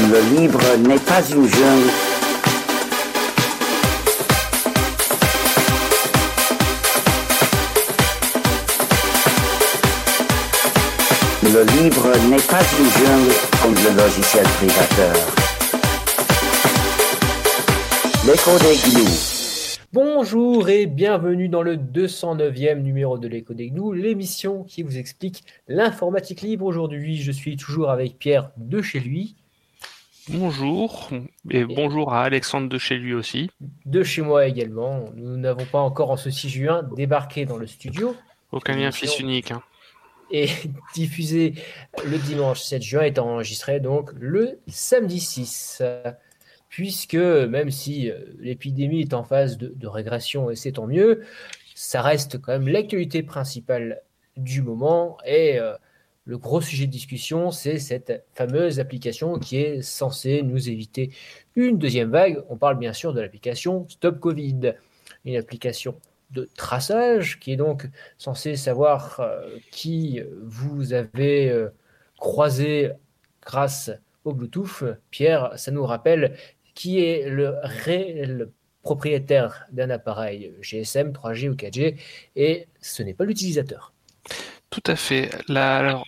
Le libre n'est pas une jungle. Le libre n'est pas une jungle comme le logiciel privateur. L'écho des gnous. Bonjour et bienvenue dans le 209e numéro de l'écho des gnous, l'émission qui vous explique l'informatique libre. Aujourd'hui, je suis toujours avec Pierre de chez lui. Bonjour, et bonjour à Alexandre de chez lui aussi. De chez moi également. Nous n'avons pas encore en ce 6 juin débarqué dans le studio. Aucun lien fils unique. Hein. Et diffusé le dimanche 7 juin est enregistré donc le samedi 6. Puisque même si euh, l'épidémie est en phase de, de régression et c'est tant mieux, ça reste quand même l'actualité principale du moment et euh, le gros sujet de discussion, c'est cette fameuse application qui est censée nous éviter une deuxième vague. On parle bien sûr de l'application Stop Covid, une application de traçage qui est donc censée savoir euh, qui vous avez euh, croisé grâce au Bluetooth. Pierre, ça nous rappelle qui est le réel propriétaire d'un appareil GSM, 3G ou 4G, et ce n'est pas l'utilisateur. Tout à fait. Alors,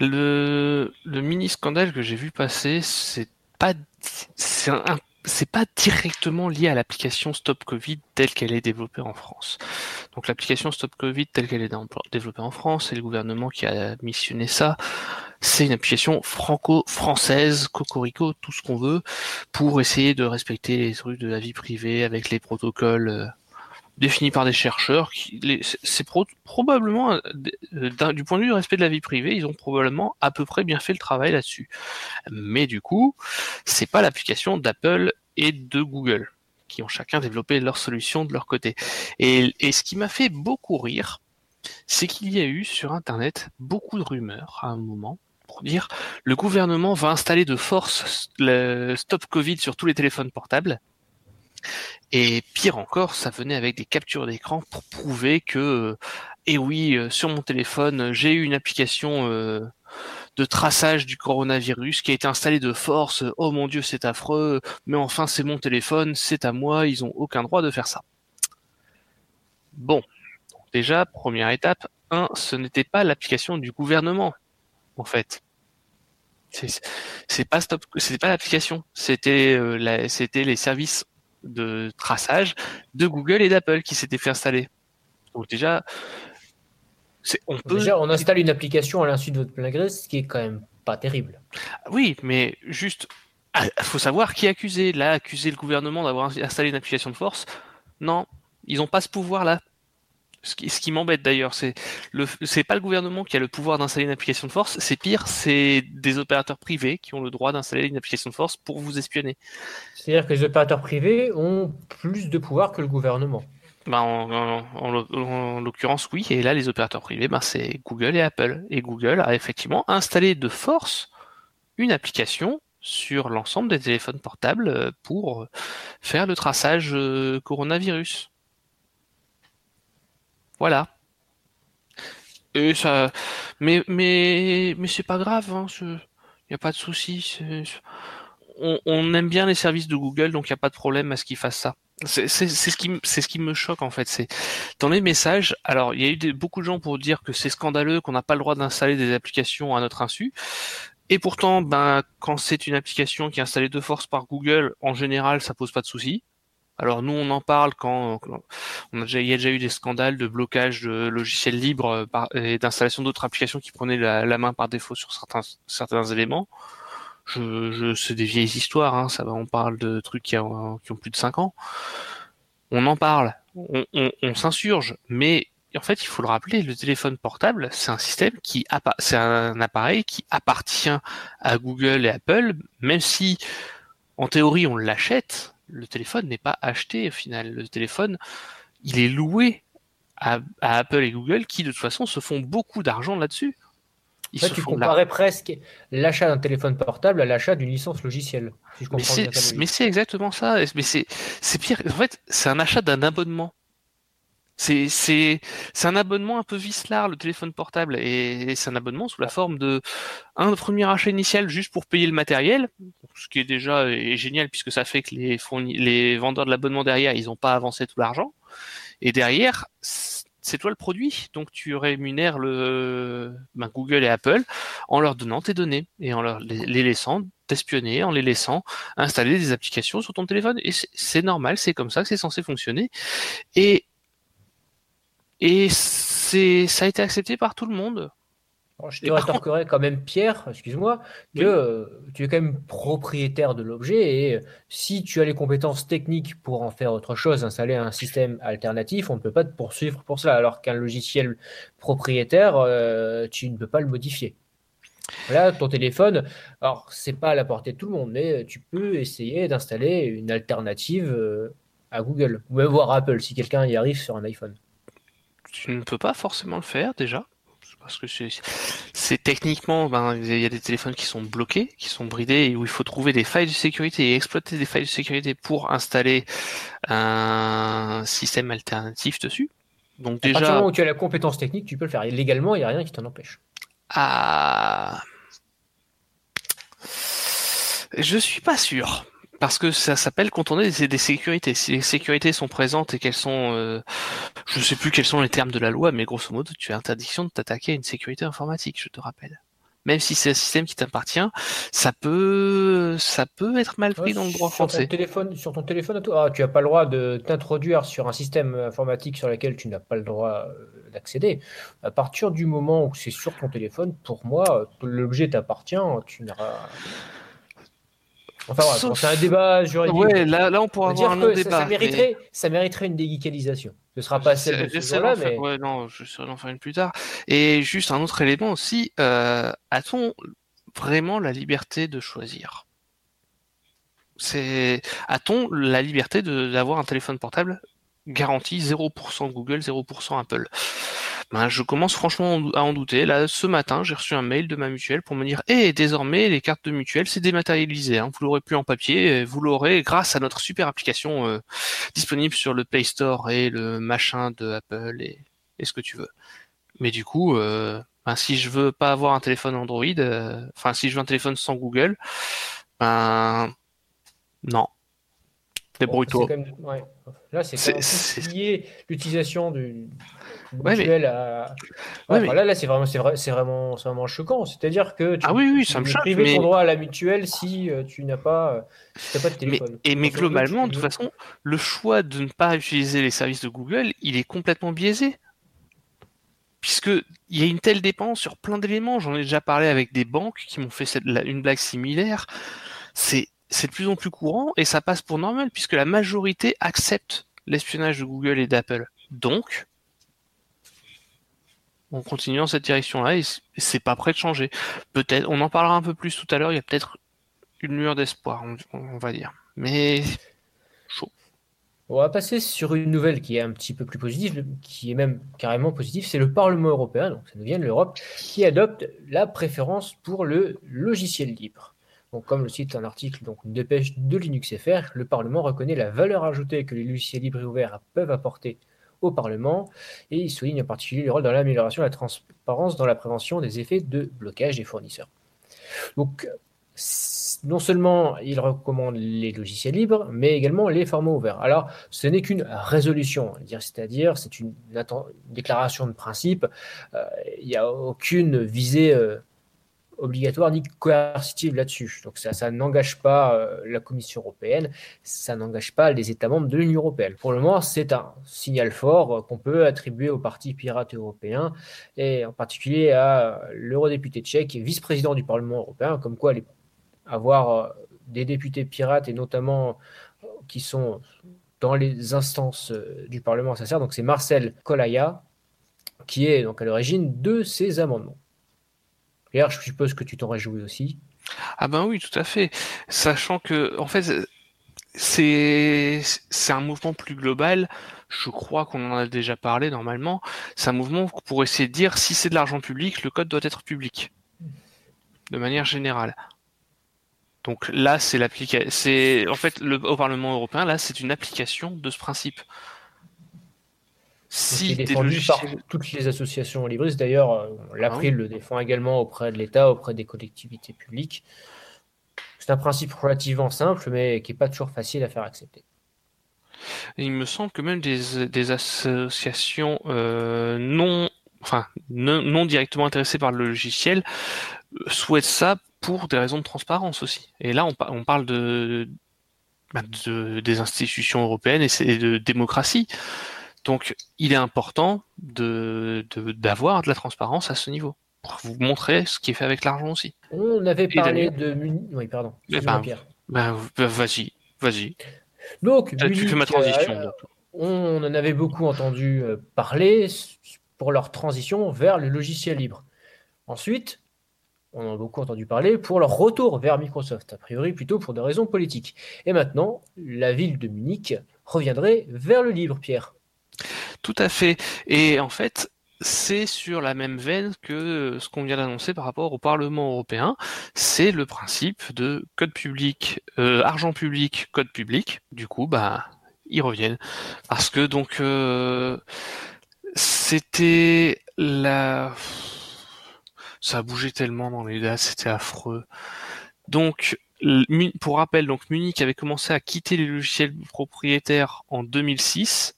le, le mini scandale que j'ai vu passer, c'est pas, c'est pas directement lié à l'application Stop Covid telle qu'elle est développée en France. Donc l'application Stop Covid telle qu'elle est développée en France, c'est le gouvernement qui a missionné ça. C'est une application franco-française, cocorico, tout ce qu'on veut, pour essayer de respecter les trucs de la vie privée avec les protocoles euh, défini par des chercheurs. C'est probablement, euh, du point de vue du respect de la vie privée, ils ont probablement à peu près bien fait le travail là-dessus. Mais du coup, c'est pas l'application d'Apple et de Google qui ont chacun développé leur solution de leur côté. Et ce qui m'a fait beaucoup rire, c'est qu'il y a eu sur Internet beaucoup de rumeurs à un moment pour dire le gouvernement va installer de force le stop Covid sur tous les téléphones portables et pire encore, ça venait avec des captures d'écran pour prouver que, eh oui, euh, sur mon téléphone, j'ai eu une application euh, de traçage du coronavirus qui a été installée de force. Oh mon dieu, c'est affreux. Mais enfin, c'est mon téléphone, c'est à moi, ils ont aucun droit de faire ça. Bon, déjà, première étape, un, ce n'était pas l'application du gouvernement, en fait. C'est pas stop, c'était pas l'application, c'était euh, c'était les services de traçage de Google et d'Apple qui s'étaient fait installer. Donc déjà, on peut... Déjà, on installe une application à l'insu de votre plein gré, ce qui est quand même pas terrible. Oui, mais juste, il ah, faut savoir qui est accusé. Là, accuser le gouvernement d'avoir installé une application de force, non, ils n'ont pas ce pouvoir-là. Ce qui, ce qui m'embête d'ailleurs, c'est le, c'est pas le gouvernement qui a le pouvoir d'installer une application de force. C'est pire, c'est des opérateurs privés qui ont le droit d'installer une application de force pour vous espionner. C'est-à-dire que les opérateurs privés ont plus de pouvoir que le gouvernement. Ben, en, en, l'occurrence, oui. Et là, les opérateurs privés, ben, c'est Google et Apple. Et Google a effectivement installé de force une application sur l'ensemble des téléphones portables pour faire le traçage euh, coronavirus. Voilà. Et ça, mais mais c'est pas grave, hein, il n'y a pas de souci. On, aime bien les services de Google, donc il n'y a pas de problème à ce qu'ils fassent ça. C'est ce qui me choque en fait. Dans les messages. Alors il y a eu beaucoup de gens pour dire que c'est scandaleux qu'on n'a pas le droit d'installer des applications à notre insu. Et pourtant, ben quand c'est une application qui est installée de force par Google, en général, ça pose pas de souci. Alors nous, on en parle quand déjà, il y a déjà eu des scandales de blocage de logiciels libres euh, et d'installation d'autres applications qui prenaient la, main par défaut sur certains, éléments. Je, je c'est des vieilles histoires, hein, ça va, on parle de trucs qui, ont, plus de 5 ans. On en parle, on, on, on s'insurge, mais en fait, il faut le rappeler, le téléphone portable, c'est un système qui, c'est un appareil qui appartient à Google et Apple, même si en théorie on l'achète, le téléphone n'est pas acheté au final. Le téléphone, il est loué à, Apple et Google qui de toute façon se font beaucoup d'argent là-dessus. En fait, tu comparais presque l'achat d'un téléphone portable à l'achat d'une licence logicielle. mais c'est exactement ça. Mais c'est pire. En fait, c'est un achat d'un abonnement. C'est c'est un abonnement un peu vicelard le téléphone portable et c'est un abonnement sous la forme de un premier achat initial juste pour payer le matériel, ce qui est déjà est génial puisque ça fait que les les vendeurs de l'abonnement derrière ils ont pas avancé tout l'argent. Et derrière c'est toi le produit. Donc tu rémunères le ben, Google et Apple en leur donnant tes données et en leur les laissant t'espionner en les laissant installer des applications sur ton téléphone. Et c'est normal c'est comme ça que c'est censé fonctionner. Et et c'est, ça a été accepté par tout le monde. je te rétorquerai quand même, Pierre, excuse-moi, que euh, tu es quand même propriétaire de l'objet et euh, si tu as les compétences techniques pour en faire autre chose, installer un système alternatif, on ne peut pas te poursuivre pour cela. Alors qu'un logiciel propriétaire, euh, tu ne peux pas le modifier. Là, ton téléphone, alors c'est pas à la portée de tout le monde, mais tu peux essayer d'installer une alternative à Google ou même voir Apple si quelqu'un y arrive sur un iPhone tu ne peux pas forcément le faire déjà. Parce que c'est techniquement, ben, il y a des téléphones qui sont bloqués, qui sont bridés, et où il faut trouver des failles de sécurité et exploiter des failles de sécurité pour installer un système alternatif dessus. Donc déjà. À partir du moment où tu as la compétence technique, tu peux le faire. Et légalement, il n'y a rien qui t'en empêche. Ah. Je suis pas sûr parce que ça s'appelle contourner des, des sécurités. Si les sécurités sont présentes et qu'elles sont, euh, je ne sais plus quels sont les termes de la loi, mais grosso modo, tu as interdiction de t'attaquer à une sécurité informatique, je te rappelle. Même si c'est un système qui t'appartient, ça peut, ça peut être mal pris dans le droit français. Ton téléphone, sur ton téléphone, ah, tu n'as pas le droit de t'introduire sur un système informatique sur lequel tu n'as pas le droit euh, d'accéder. À partir du moment où c'est sur ton téléphone, pour moi, l'objet t'appartient, tu n'auras Enfin, c'est un débat juridique. Ouais, là, là, on pourra avoir un débat. Ça, mériterait, ça mériterait une déguicalisation. Ce sera pas celle de ce là mais... Ouais, non, je serai en faire une plus tard. Et juste un autre élément aussi, euh, a-t-on vraiment la liberté de choisir? C'est a-t-on la liberté d'avoir un téléphone portable? Garanti 0% Google, 0% Apple ben, je commence franchement à en douter. Là, ce matin, j'ai reçu un mail de ma mutuelle pour me dire Eh, désormais, les cartes de mutuelle, c'est dématérialisé. Hein. Vous l'aurez plus en papier, vous l'aurez grâce à notre super application euh, disponible sur le Play Store et le machin de Apple et, ce que tu veux. Mais du coup, euh, ben, si je veux pas avoir un téléphone Android, euh, enfin, si je veux un téléphone sans Google, ben non. Débrouille-toi. Là, c'est lié l'utilisation du à. là, là c'est vraiment, c'est vrai, c'est vraiment, vraiment choquant. C'est-à-dire que tu, ah oui, oui, ça me choque. Mais... ton droit à la mutuelle si euh, tu n'as pas, si pas de téléphone. Mais, et mais globalement, de toute façon, le choix de ne pas utiliser les services de Google, il est complètement biaisé. Puisque il y a une telle dépense sur plein d'éléments. J'en ai déjà parlé avec des banques qui m'ont fait cette, une blague similaire. C'est c'est de plus en plus courant et ça passe pour normal puisque la majorité accepte l'espionnage de Google et d'Apple. Donc, on continue dans cette direction-là et c'est pas prêt de changer. Peut-être, on en parlera un peu plus tout à l'heure, il y a peut-être une lueur d'espoir, on, va dire. Mais chaud. On va passer sur une nouvelle qui est un petit peu plus positive, qui est même carrément positive, c'est le Parlement européen, donc ça nous vient de l'Europe, qui adopte la préférence pour le logiciel libre. Donc, comme le cite un article, donc une dépêche de Linux FR, le Parlement reconnaît la valeur ajoutée que les logiciels libres et ouverts peuvent apporter au Parlement et il souligne en particulier le rôle dans l'amélioration de la transparence dans la prévention des effets de blocage des fournisseurs. Donc, non seulement il recommande les logiciels libres, mais également les formats ouverts. Alors, ce n'est qu'une résolution, c'est-à-dire c'est une, déclaration de principe. Euh, il n'y a aucune visée euh, obligatoire ni coercitive là-dessus. Donc ça, ça n'engage pas euh, la Commission européenne, ça n'engage pas les États membres de l'Union européenne. Pour le moment, c'est un signal fort euh, qu'on peut attribuer au Parti pirate européen et en particulier à l'eurodéputé tchèque, vice-président du Parlement européen, comme quoi avoir euh, des députés pirates et notamment qui sont dans les instances du Parlement ça sert. Donc c'est Marcel Kolaya qui est donc à l'origine de ces amendements. Je suppose que tu t'en réjouis aussi. Ah ben oui, tout à fait. Sachant que, en fait, c'est un mouvement plus global. Je crois qu'on en a déjà parlé normalement. C'est un mouvement pour essayer de dire si c'est de l'argent public, le code doit être public, de manière générale. Donc là, c'est l'application. En fait le, au Parlement européen, là, c'est une application de ce principe. Si qui est défendu par toutes les associations libristes. D'ailleurs, euh, l'April le défend également auprès de l'État, auprès des collectivités publiques. C'est un principe relativement simple, mais qui n'est pas toujours facile à faire accepter. Il me semble que même des, des associations euh, non, enfin, non, non directement intéressées par le logiciel euh, souhaitent ça pour des raisons de transparence aussi. Et là, on, par- on parle de, bah, de- des institutions européennes et de démocratie. Donc, il est important de d'avoir de, la transparence à ce niveau pour vous montrer ce qui est fait avec l'argent aussi. On avait parlé de Munich. Oui, pardon. Eh ben. Ben, vas-y, vas-y. Donc, Tu fais ma Munich, transition. euh, donc. on en avait beaucoup entendu euh, parler pour leur transition vers le logiciel libre. Ensuite, on en a beaucoup entendu parler pour leur retour vers Microsoft, a priori plutôt pour des raisons politiques. Et maintenant, la ville de Munich reviendrait vers le libre, Pierre. Tout à fait. Et en fait, c'est sur la même veine que ce qu'on vient d'annoncer par rapport au Parlement européen. C'est le principe de code public, euh, argent public, code public. Du coup, bah, ils reviennent. Parce que donc, euh, c'était la... Ça a bougé tellement dans les dates, c'était affreux. Donc, pour rappel, donc Munich avait commencé à quitter les logiciels propriétaires en 2006.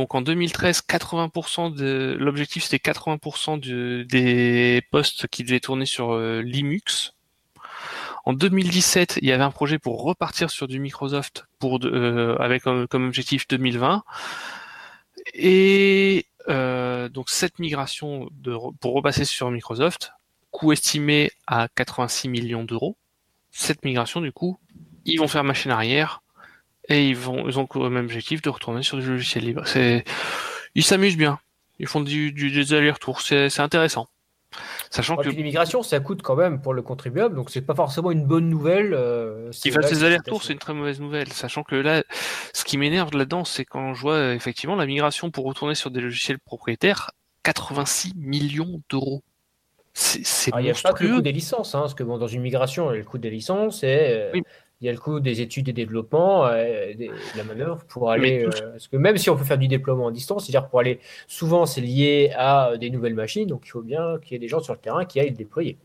Donc en 2013, 80% de l'objectif c'était 80% de- des postes qui devaient tourner sur euh, Linux. En 2017, il y avait un projet pour repartir sur du Microsoft euh, avec euh, comme objectif 2020. Et donc cette migration pour repasser sur Microsoft, coût estimé à 86 millions d'euros. Cette migration du coup, ils vont faire machine arrière et ils vont ils ont comme objectif de retourner sur du logiciel libre. C'est ils s'amusent bien. Ils font du, du des allers-retours, c'est c'est intéressant. Sachant que l'immigration, ça coûte quand même pour le contribuable, donc c'est pas forcément une bonne nouvelle. euh, c'est qu'ils fassent des allers-retours, c'est c'est une très mauvaise nouvelle. Sachant que là, ce qui m'énerve là-dedans, c'est quand je vois effectivement la migration pour retourner sur des logiciels propriétaires, 86 millions d'euros. C'est c'est Alors, il n'y a pas que le coût des licences, hein, parce que bon, dans une migration, le coût des licences et euh, Oui. Il y a le coût des études et développements, euh, des- de la manœuvre pour aller. euh, parce que même si on peut faire du déploiement à distance, c'est-à-dire pour aller, souvent c'est lié à euh, des nouvelles machines, donc il faut bien qu'il y ait des gens sur le terrain qui aillent le déployer.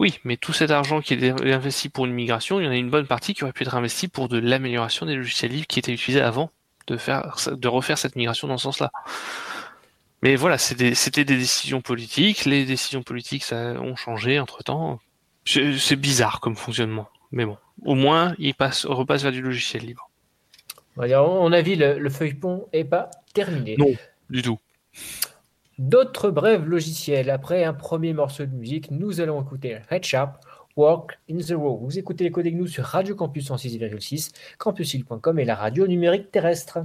Oui, mais tout cet argent qui est investi pour une migration, il y en a une bonne partie qui aurait pu être investi pour de l'amélioration des logiciels libres qui étaient utilisés avant de faire, de refaire cette migration dans ce sens-là. Mais voilà, c'est des- c'était des décisions politiques. Les décisions politiques, ça ont changé entre temps. C'est c'est bizarre comme fonctionnement. Mais bon, au moins, ils passent, repassent vers du logiciel libre. À mon avis, le, le feuilleton n'est pas terminé. Non. Du tout. D'autres brèves logiciels. Après un premier morceau de musique, nous allons écouter Red Sharp, Walk in the Row. Vous écoutez les codes nous sur Radio Campus en 6,6, campusil.com et la radio numérique terrestre.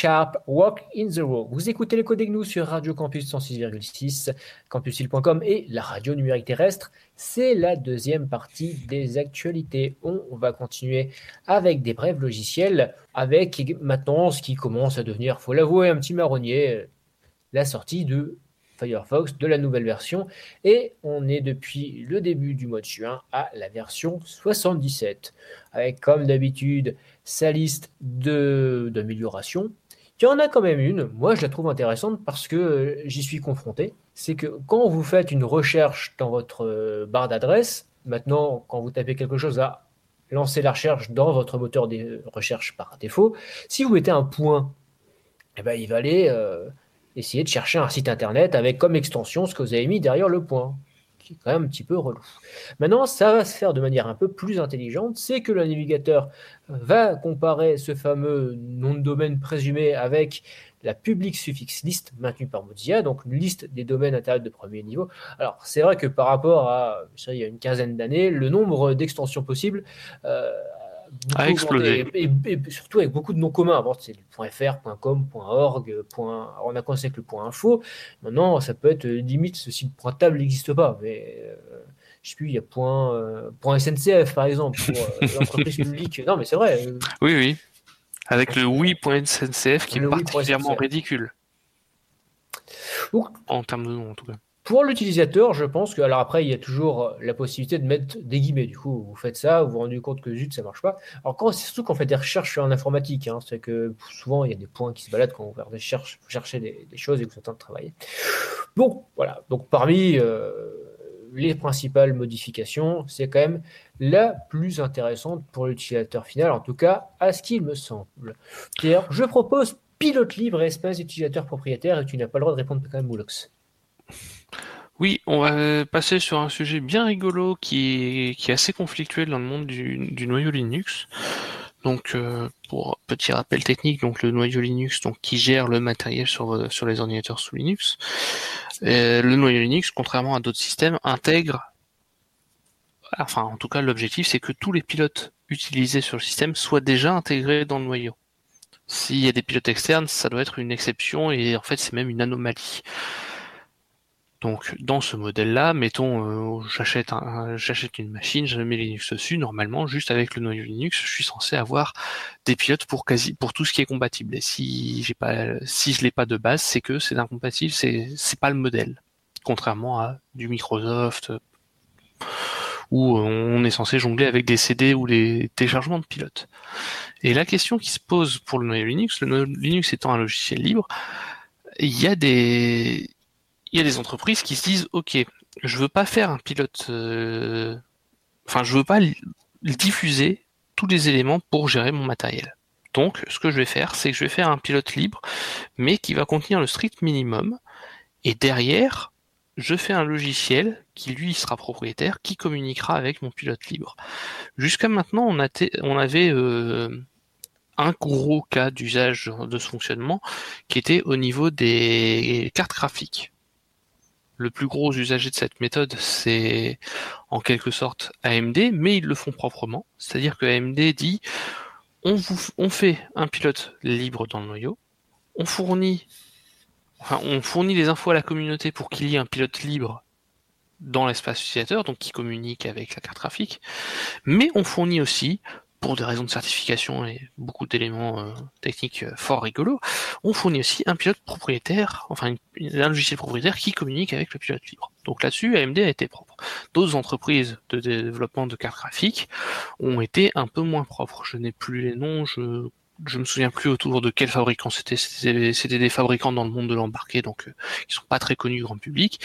Sharp, Walk in the Row. Vous écoutez les codes nous sur Radio Campus 106,6, campusil.com et la radio numérique terrestre. C'est la deuxième partie des actualités. On va continuer avec des brèves logiciels, avec maintenant ce qui commence à devenir, faut l'avouer, un petit marronnier, la sortie de Firefox, de la nouvelle version. Et on est depuis le début du mois de juin à la version 77, avec comme d'habitude sa liste d'améliorations. Il y en a quand même une, moi je la trouve intéressante parce que euh, j'y suis confronté. C'est que quand vous faites une recherche dans votre euh, barre d'adresse, maintenant quand vous tapez quelque chose à lancer la recherche dans votre moteur de recherche par défaut, si vous mettez un point, eh ben, il va aller euh, essayer de chercher un site internet avec comme extension ce que vous avez mis derrière le point, qui quand même un petit peu relou. Maintenant, ça va se faire de manière un peu plus intelligente, c'est que le navigateur va comparer ce fameux nom de domaine présumé avec la public suffix list maintenue par Mozilla, donc une liste des domaines internet de premier niveau. Alors, c'est vrai que par rapport à, dirais, il y a une quinzaine d'années, le nombre d'extensions possibles euh, A explosé. Et, et surtout avec beaucoup de noms communs. Avant, c'est le .fr, .com, .org, point... on a commencé avec le .info. Maintenant, ça peut être euh, limite, ce site .table n'existe pas, mais euh, je sais plus, il y a point, euh, point .sncf par exemple, pour euh, l'entreprise publique. Non, mais c'est vrai. Oui, oui. Avec le oui.sncf qui est Le particulièrement ridicule. Donc, En termes de nom, en tout cas. Pour l'utilisateur, je pense que, alors après, il y a toujours euh, la possibilité de mettre des guillemets. Du coup, vous faites ça, vous vous rendez compte que zut, ça marche pas. Alors, quand, c'est surtout qu'on fait des recherches en informatique, hein, c'est que souvent, il y a des points qui se baladent quand vous vous cherchez des, choses et que vous êtes en train de travailler. Bon, voilà. Donc, parmi euh, les principales modifications, c'est quand même la plus intéressante pour l'utilisateur final, en tout cas, à ce qu'il me semble. Pierre, je propose pilote libre espace utilisateur propriétaire et tu n'as pas le droit de répondre quand même, Moulox. Oui, on va passer sur un sujet bien rigolo qui est, assez conflictuel dans le monde du, noyau Linux. Donc, euh, pour petit rappel technique, donc le noyau Linux, donc qui gère le matériel sur, sur les ordinateurs sous Linux. Euh, le noyau Linux, contrairement à d'autres systèmes, intègre, enfin en tout cas l'objectif, c'est que tous les pilotes utilisés sur le système soient déjà intégrés dans le noyau. S'il y a des pilotes externes, ça doit être une exception et en fait c'est même une anomalie. Donc dans ce modèle-là, mettons, euh, j'achète un, j'achète une machine, je mets Linux dessus. Normalement, juste avec le noyau Linux, je suis censé avoir des pilotes pour quasi pour tout ce qui est compatible. Et si j'ai pas, si je l'ai pas de base, c'est que c'est incompatible, c'est c'est pas le modèle. Contrairement à du Microsoft euh, où on est censé jongler avec des CD ou les téléchargements de pilotes. Et la question qui se pose pour le noyau Linux, le noyau Linux étant un logiciel libre, il y a des, il y a des entreprises qui se disent, OK, je veux pas faire un pilote, euh, enfin, je veux pas diffuser tous les éléments pour gérer mon matériel. Donc, ce que je vais faire, c'est que je vais faire un pilote libre, mais qui va contenir le strict minimum. Et derrière, je fais un logiciel qui lui sera propriétaire, qui communiquera avec mon pilote libre. Jusqu'à maintenant, on avait euh, un gros cas d'usage de ce fonctionnement qui était au niveau des cartes graphiques. Le plus gros usager de cette méthode, c'est en quelque sorte AMD, mais ils le font proprement. C'est-à-dire que AMD dit on, fait un pilote libre dans le noyau, on fournit, enfin, on fournit les infos à la communauté pour qu'il y ait un pilote libre dans l'espace utilisateur, donc qui communique avec la carte graphique, mais on fournit aussi, pour des raisons de certification et beaucoup d'éléments euh, techniques euh, fort rigolos, on fournit aussi un pilote propriétaire, enfin un logiciel propriétaire qui communique avec le pilote libre. Donc là-dessus, AMD a été propre. D'autres entreprises de développement de cartes graphiques ont été un peu moins propres. Je n'ai plus les noms, je je me souviens plus autour de quel fabricant c'était. C'était des fabricants dans le monde de l'embarqué, donc euh, qui sont pas très connus grand public.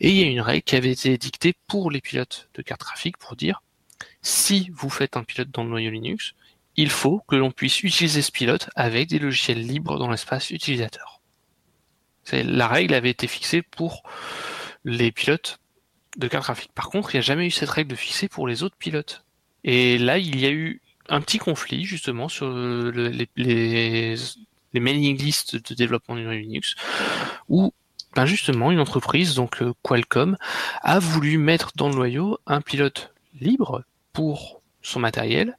Et il y a une règle qui avait été dictée pour les pilotes de cartes graphiques pour dire si vous faites un pilote dans le noyau Linux, il faut que l'on puisse utiliser ce pilote avec des logiciels libres dans l'espace utilisateur. La règle avait été fixée pour les pilotes de cartes graphiques. Par contre, il n'y a jamais eu cette règle fixer pour les autres pilotes. Et là, il y a eu un petit conflit justement sur les, les mailing lists de développement du noyau Linux, où ben justement une entreprise, donc euh, Qualcomm, a voulu mettre dans le noyau un pilote libre pour son matériel,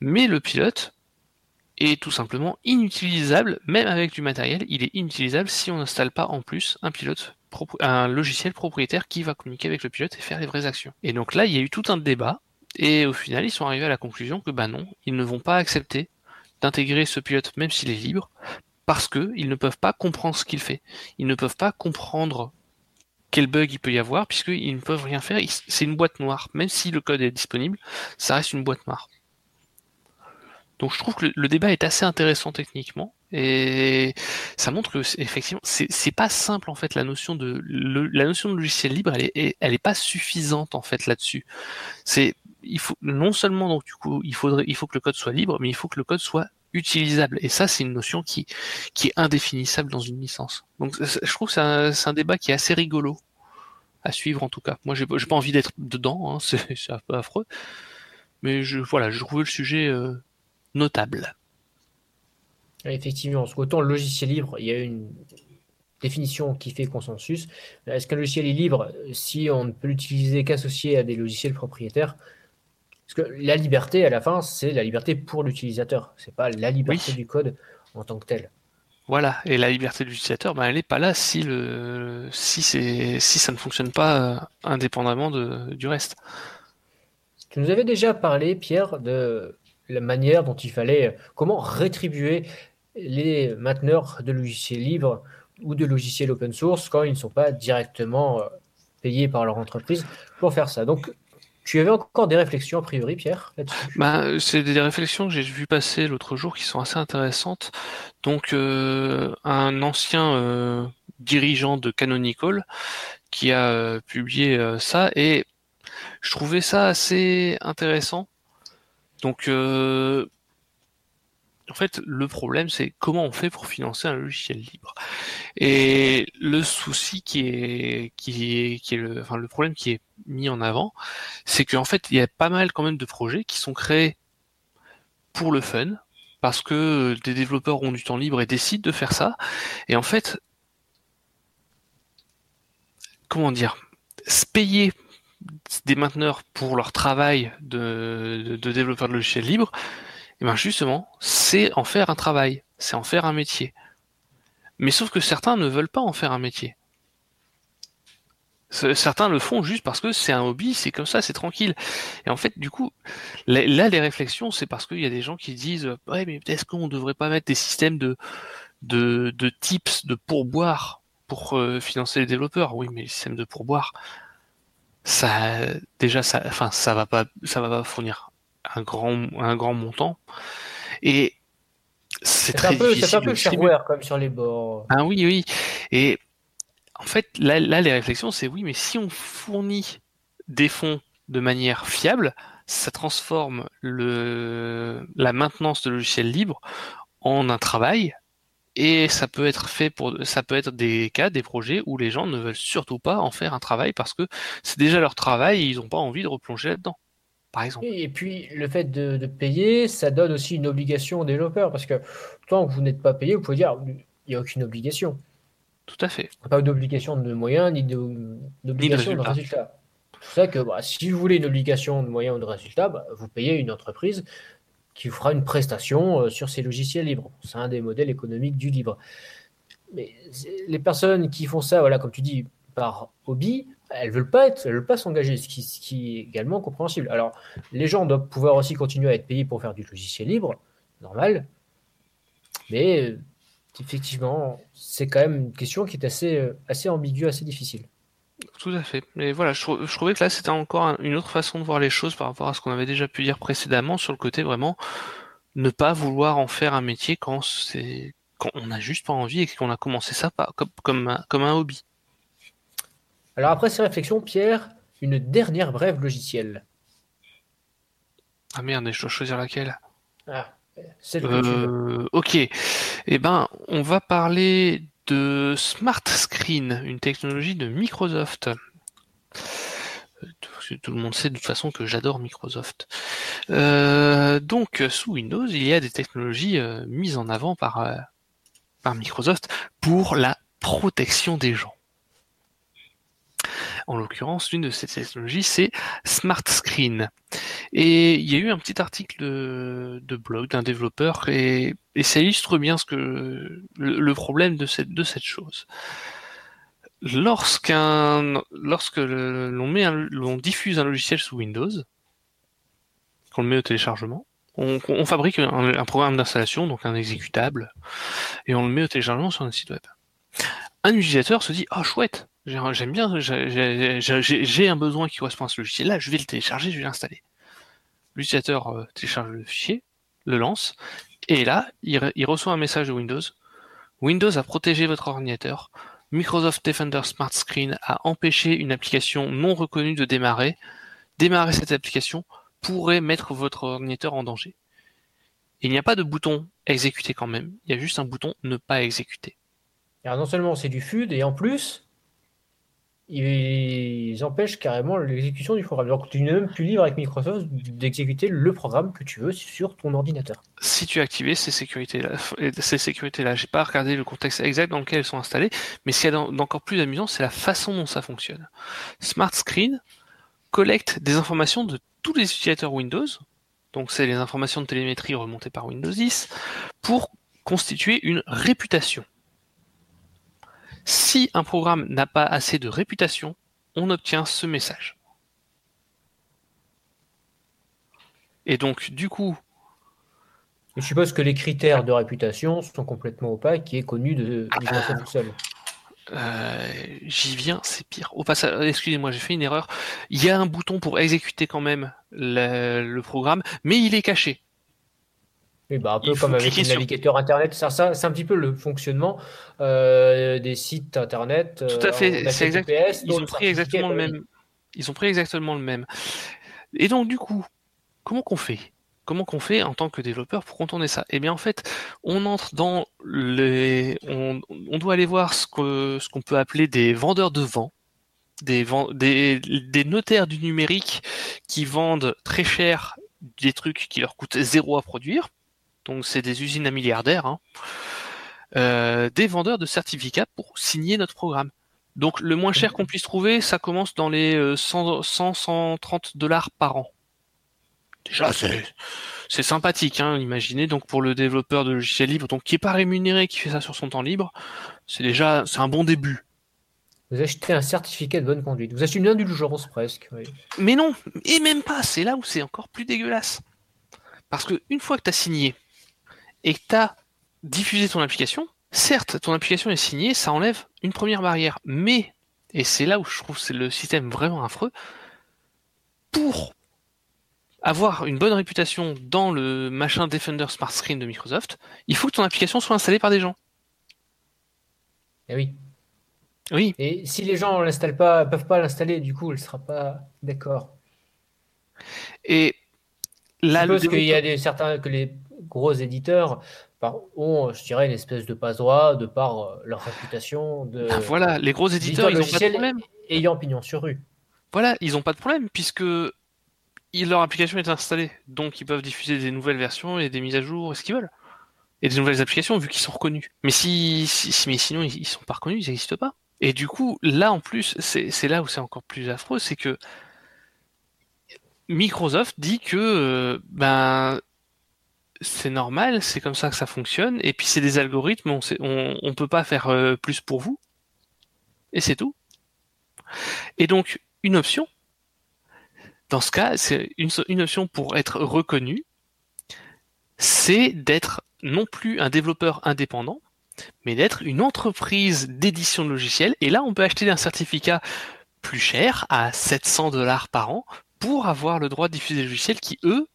mais le pilote est tout simplement inutilisable, même avec du matériel, il est inutilisable si on n'installe pas en plus un pilote, un logiciel propriétaire qui va communiquer avec le pilote et faire les vraies actions. Et donc là, il y a eu tout un débat, et au final, ils sont arrivés à la conclusion que bah non, ils ne vont pas accepter d'intégrer ce pilote, même s'il est libre, parce que ils ne peuvent pas comprendre ce qu'il fait. Ils ne peuvent pas comprendre quel bug il peut y avoir, puisqu'ils ne peuvent rien faire. C'est une boîte noire. Même si le code est disponible, ça reste une boîte noire. Donc je trouve que le, débat est assez intéressant techniquement et ça montre que effectivement c'est pas simple en fait la notion de logiciel libre elle est elle est pas suffisante en fait là-dessus. Il faut non seulement donc du coup il faudrait il faut que le code soit libre mais il faut que le code soit utilisable et ça c'est une notion qui qui est indéfinissable dans une licence. Donc je trouve que c'est un, débat qui est assez rigolo à suivre en tout cas. Moi j'ai pas envie d'être dedans hein, c'est un peu affreux mais je voilà je trouvais le sujet euh, notable. Effectivement, parce qu'autant le logiciel libre, il y a une définition qui fait consensus. Est-ce qu'un logiciel est libre si on ne peut l'utiliser qu'associé à des logiciels propriétaires? Parce que la liberté, à la fin, c'est la liberté pour l'utilisateur. C'est pas la liberté Oui. du code en tant que tel. Voilà, et la liberté de l'utilisateur, ben, elle n'est pas là si le si c'est si ça ne fonctionne pas euh, indépendamment de, du reste. Tu nous avais déjà parlé, Pierre, de la manière dont il fallait, euh, comment rétribuer les mainteneurs de logiciels libres ou de logiciels open source quand ils ne sont pas directement euh, payés par leur entreprise pour faire ça. Donc, tu avais encore des réflexions a priori, Pierre, Ben, c'est des réflexions que j'ai vu passer l'autre jour qui sont assez intéressantes. Donc, euh, un ancien euh, dirigeant de Canonical qui a euh, publié ça et je trouvais ça assez intéressant. Donc, en fait, le problème, c'est comment on fait pour financer un logiciel libre. Et le souci qui est, qui est, qui est le, enfin, le problème qui est mis en avant, c'est qu'en fait, il y a pas mal quand même de projets qui sont créés pour le fun, parce que des développeurs ont du temps libre et décident de faire ça. Et en fait, comment dire, se payer des mainteneurs pour leur travail de, de, développeur de logiciels libres, et ben justement, c'est en faire un travail, c'est en faire un métier. Mais sauf que certains ne veulent pas en faire un métier. Ce- Certains le font juste parce que c'est un hobby, c'est comme ça, c'est tranquille. Et en fait, du coup, là, les réflexions, c'est parce qu'il y a des gens qui disent, ouais, mais est-ce qu'on devrait pas mettre des systèmes de, de, de tips, de pourboire pour euh, financer les développeurs? Oui, mais les systèmes de pourboire, ça, déjà, ça, enfin, ça va pas, ça va pas fournir un grand, un grand montant. Et c'est très un peu, difficile c'est un peu distribuer. shareware comme sur les bords. Ah oui, oui. Et en fait, là, les réflexions, c'est oui, mais si on fournit des fonds de manière fiable, ça transforme la maintenance de logiciels libres en un travail. Et ça peut être fait pour, ça peut être des cas, des projets où les gens ne veulent surtout pas en faire un travail parce que c'est déjà leur travail et ils n'ont pas envie de replonger là-dedans. Par exemple. Et puis, le fait de, de payer, ça donne aussi une obligation aux développeurs, parce que tant que vous n'êtes pas payé, vous pouvez dire, il n'y a aucune obligation. Tout à fait. Pas d'obligation de moyens, ni de- d'obligation de, résultat. résultat. C'est pour ça que bah, si vous voulez une obligation de moyens ou de résultat, bah, vous payez une entreprise qui vous fera une prestation euh, sur ces logiciels libres. C'est un des modèles économiques du libre. Mais les personnes qui font ça, voilà, comme tu dis, par hobby, elles veulent pas être, elles veulent pas s'engager, ce qui, ce qui est également compréhensible. Alors, les gens doivent pouvoir aussi continuer à être payés pour faire du logiciel libre, normal. Mais euh, effectivement, c'est quand même une question qui est assez, euh, assez ambiguë, assez difficile. Tout à fait. Mais voilà, je, trou- je trouvais que là, c'était encore un- une autre façon de voir les choses par rapport à ce qu'on avait déjà pu dire précédemment sur le côté vraiment ne pas vouloir en faire un métier quand c'est quand on n'a juste pas envie et qu'on a commencé ça par- comme, comme, un, comme un hobby. Alors après ces réflexions, Pierre, une dernière brève logicielle. Ah merde, je dois choisir laquelle? Ah, Euh, ok. Eh ben, on va parler de Smart Screen, une technologie de Microsoft. Tout le monde sait de toute façon que j'adore Microsoft. Euh, donc, sous Windows, il y a des technologies euh, mises en avant par Microsoft pour la protection des gens. En l'occurrence, l'une de ces technologies, c'est Smart Screen. Et il y a eu un petit article de, blog d'un développeur et, ça illustre bien ce que le, problème de cette, chose. Lorsqu'un, lorsque l'on diffuse un logiciel sous Windows, qu'on le met au téléchargement, on, fabrique un, programme d'installation, donc un exécutable, et on le met au téléchargement sur un site web. Un utilisateur se dit, oh chouette, j'aime bien, j'ai- un besoin qui correspond à ce logiciel-là, je vais le télécharger, je vais l'installer l'utilisateur euh, télécharge le fichier, le lance, et là, il reçoit un message de Windows. Windows a protégé votre ordinateur. Microsoft Defender Smart Screen a empêché une application non reconnue de démarrer. Démarrer cette application pourrait mettre votre ordinateur en danger. Il n'y a pas de bouton exécuter quand même, il y a juste un bouton ne pas exécuter. Alors non seulement c'est du FUD, et en plus, ils empêchent carrément l'exécution du programme. Donc tu n'es même plus libre avec Microsoft d'exécuter le programme que tu veux sur ton ordinateur. si tu as activé ces sécurités-là, ces sécurités-là, j'ai pas regardé le contexte exact dans lequel elles sont installées, mais ce qu'il y a d'en- d'encore plus amusant, c'est la façon dont ça fonctionne. Smart Screen collecte des informations de tous les utilisateurs Windows, donc c'est les informations de télémétrie remontées par Windows 10, pour constituer une réputation. Si un programme n'a pas assez de réputation, on obtient ce message. Et donc, du coup, Et je suppose que les critères de réputation sont complètement opaques, qui est connu de Microsoft tout seul. Euh, J'y viens, c'est pire. Au passage, excusez-moi, j'ai fait une erreur. Il y a un bouton pour exécuter quand même le, le programme, mais il est caché. Oui, bah, un peu comme avec cliquer le sur- navigateur Internet. Ça, ça, c'est un petit peu le fonctionnement euh, des sites Internet. Tout à euh, fait, c'est exact. Ils ont pris exactement le même. Ils ont pris exactement le même. Et donc du coup, comment qu'on fait? Comment qu'on fait en tant que développeur pour contourner ça? Eh bien en fait, on entre dans les, on, on doit aller voir ce que ce qu'on peut appeler des vendeurs de vent, des, ven- des des notaires du numérique qui vendent très cher des trucs qui leur coûtent zéro à produire. Donc c'est des usines à milliardaires. hein. Euh, des vendeurs de certificats pour signer notre programme. Donc le moins cher qu'on puisse trouver, ça commence dans les euh, 100, 100 130 dollars par an. Déjà, c'est c'est sympathique, hein, imaginez. Donc pour le développeur de logiciels libres, donc qui est pas rémunéré, qui fait ça sur son temps libre, c'est déjà c'est un bon début. Vous achetez un certificat de bonne conduite. Vous achetez une indulgence presque. oui. Mais non, et même pas, c'est là où c'est encore plus dégueulasse. Parce que une fois que tu as signé et que tu as diffusé ton application, certes, ton application est signée, ça enlève une première barrière, mais et c'est là où je trouve c'est le système vraiment affreux, pour avoir une bonne réputation dans le machin Defender Smart Screen de Microsoft, il faut que ton application soit installée par des gens. Eh oui. Oui, Et si les gens l'installent pas, peuvent pas l'installer, du coup, elle sera pas d'accord. et là, Je le suppose qu'il y a développeur- des, certains que les gros éditeurs ont, je dirais, une espèce de passe-droit de par euh, leur réputation de Ah, voilà, les gros éditeurs, éditeurs ils ont pas de problème. ayant pignon sur rue. Voilà, ils ont pas de problème puisque leur application est installée, donc ils peuvent diffuser des nouvelles versions et des mises à jour et ce qu'ils veulent. Et des nouvelles applications vu qu'ils sont reconnus. Mais si, si- mais sinon ils, ils sont pas reconnus, ils n'existent pas. Et du coup, là en plus, c'est c'est là où c'est encore plus affreux, c'est que Microsoft dit que euh, ben c'est normal, c'est comme ça que ça fonctionne, et puis c'est des algorithmes, on on, on peut pas faire euh, plus pour vous, et c'est tout. Et donc une option, dans ce cas, c'est une, une option pour être reconnu, c'est d'être non plus un développeur indépendant, mais d'être une entreprise d'édition de logiciels. Et là, on peut acheter un certificat plus cher, à 700 dollars par an, pour avoir le droit de diffuser des logiciels qui, eux,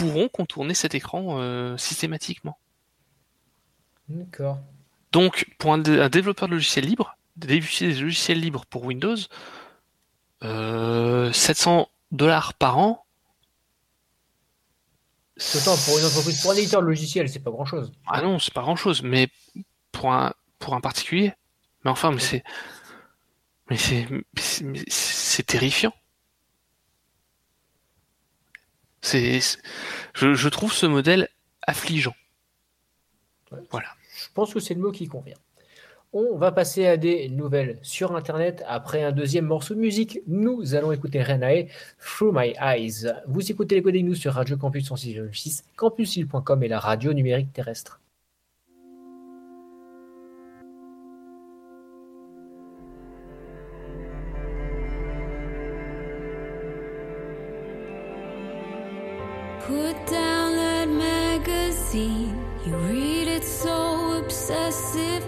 pourront contourner cet écran euh, systématiquement. D'accord. Donc, pour un, un développeur de logiciels libres, des logiciels libres pour Windows, euh, 700 dollars par an. Autant pour une entreprise, pour un éditeur de logiciel, c'est pas grand chose. Ah non, c'est pas grand chose, mais pour un, pour un particulier. Mais enfin, mais c'est, mais c'est, mais c'est- mais c'est terrifiant. C'est, je trouve ce modèle affligeant. Voilà. Je pense que c'est le mot qui convient. On va passer à des nouvelles sur Internet. Après un deuxième morceau de musique, nous allons écouter Renae, Through My Eyes. Vous écoutez les Coding News sur Radio Campus 106.6, campusil.com et la radio numérique terrestre. Magazine. You read it so obsessively,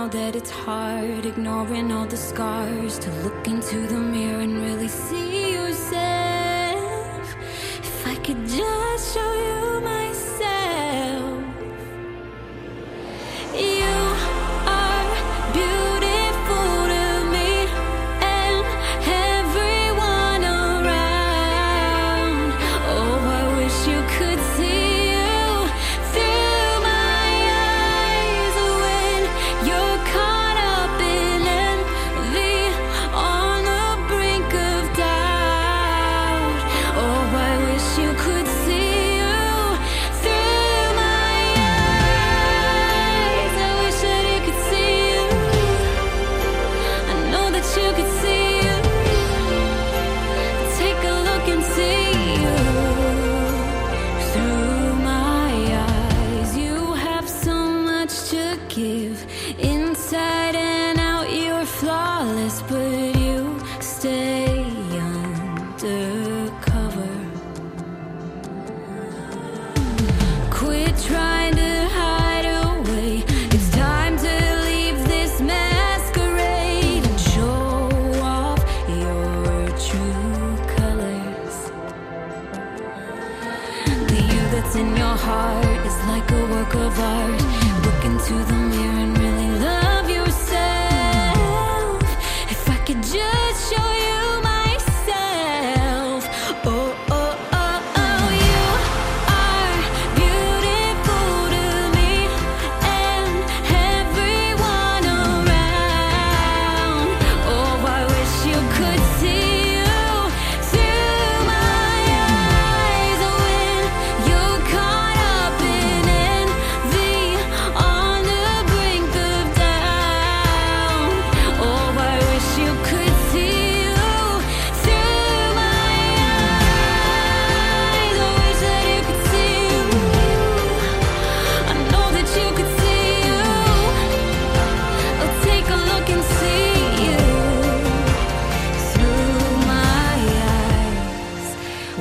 Know that it's hard ignoring all the scars to look into the mirror and really see yourself. If I could just show you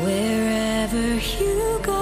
wherever you go.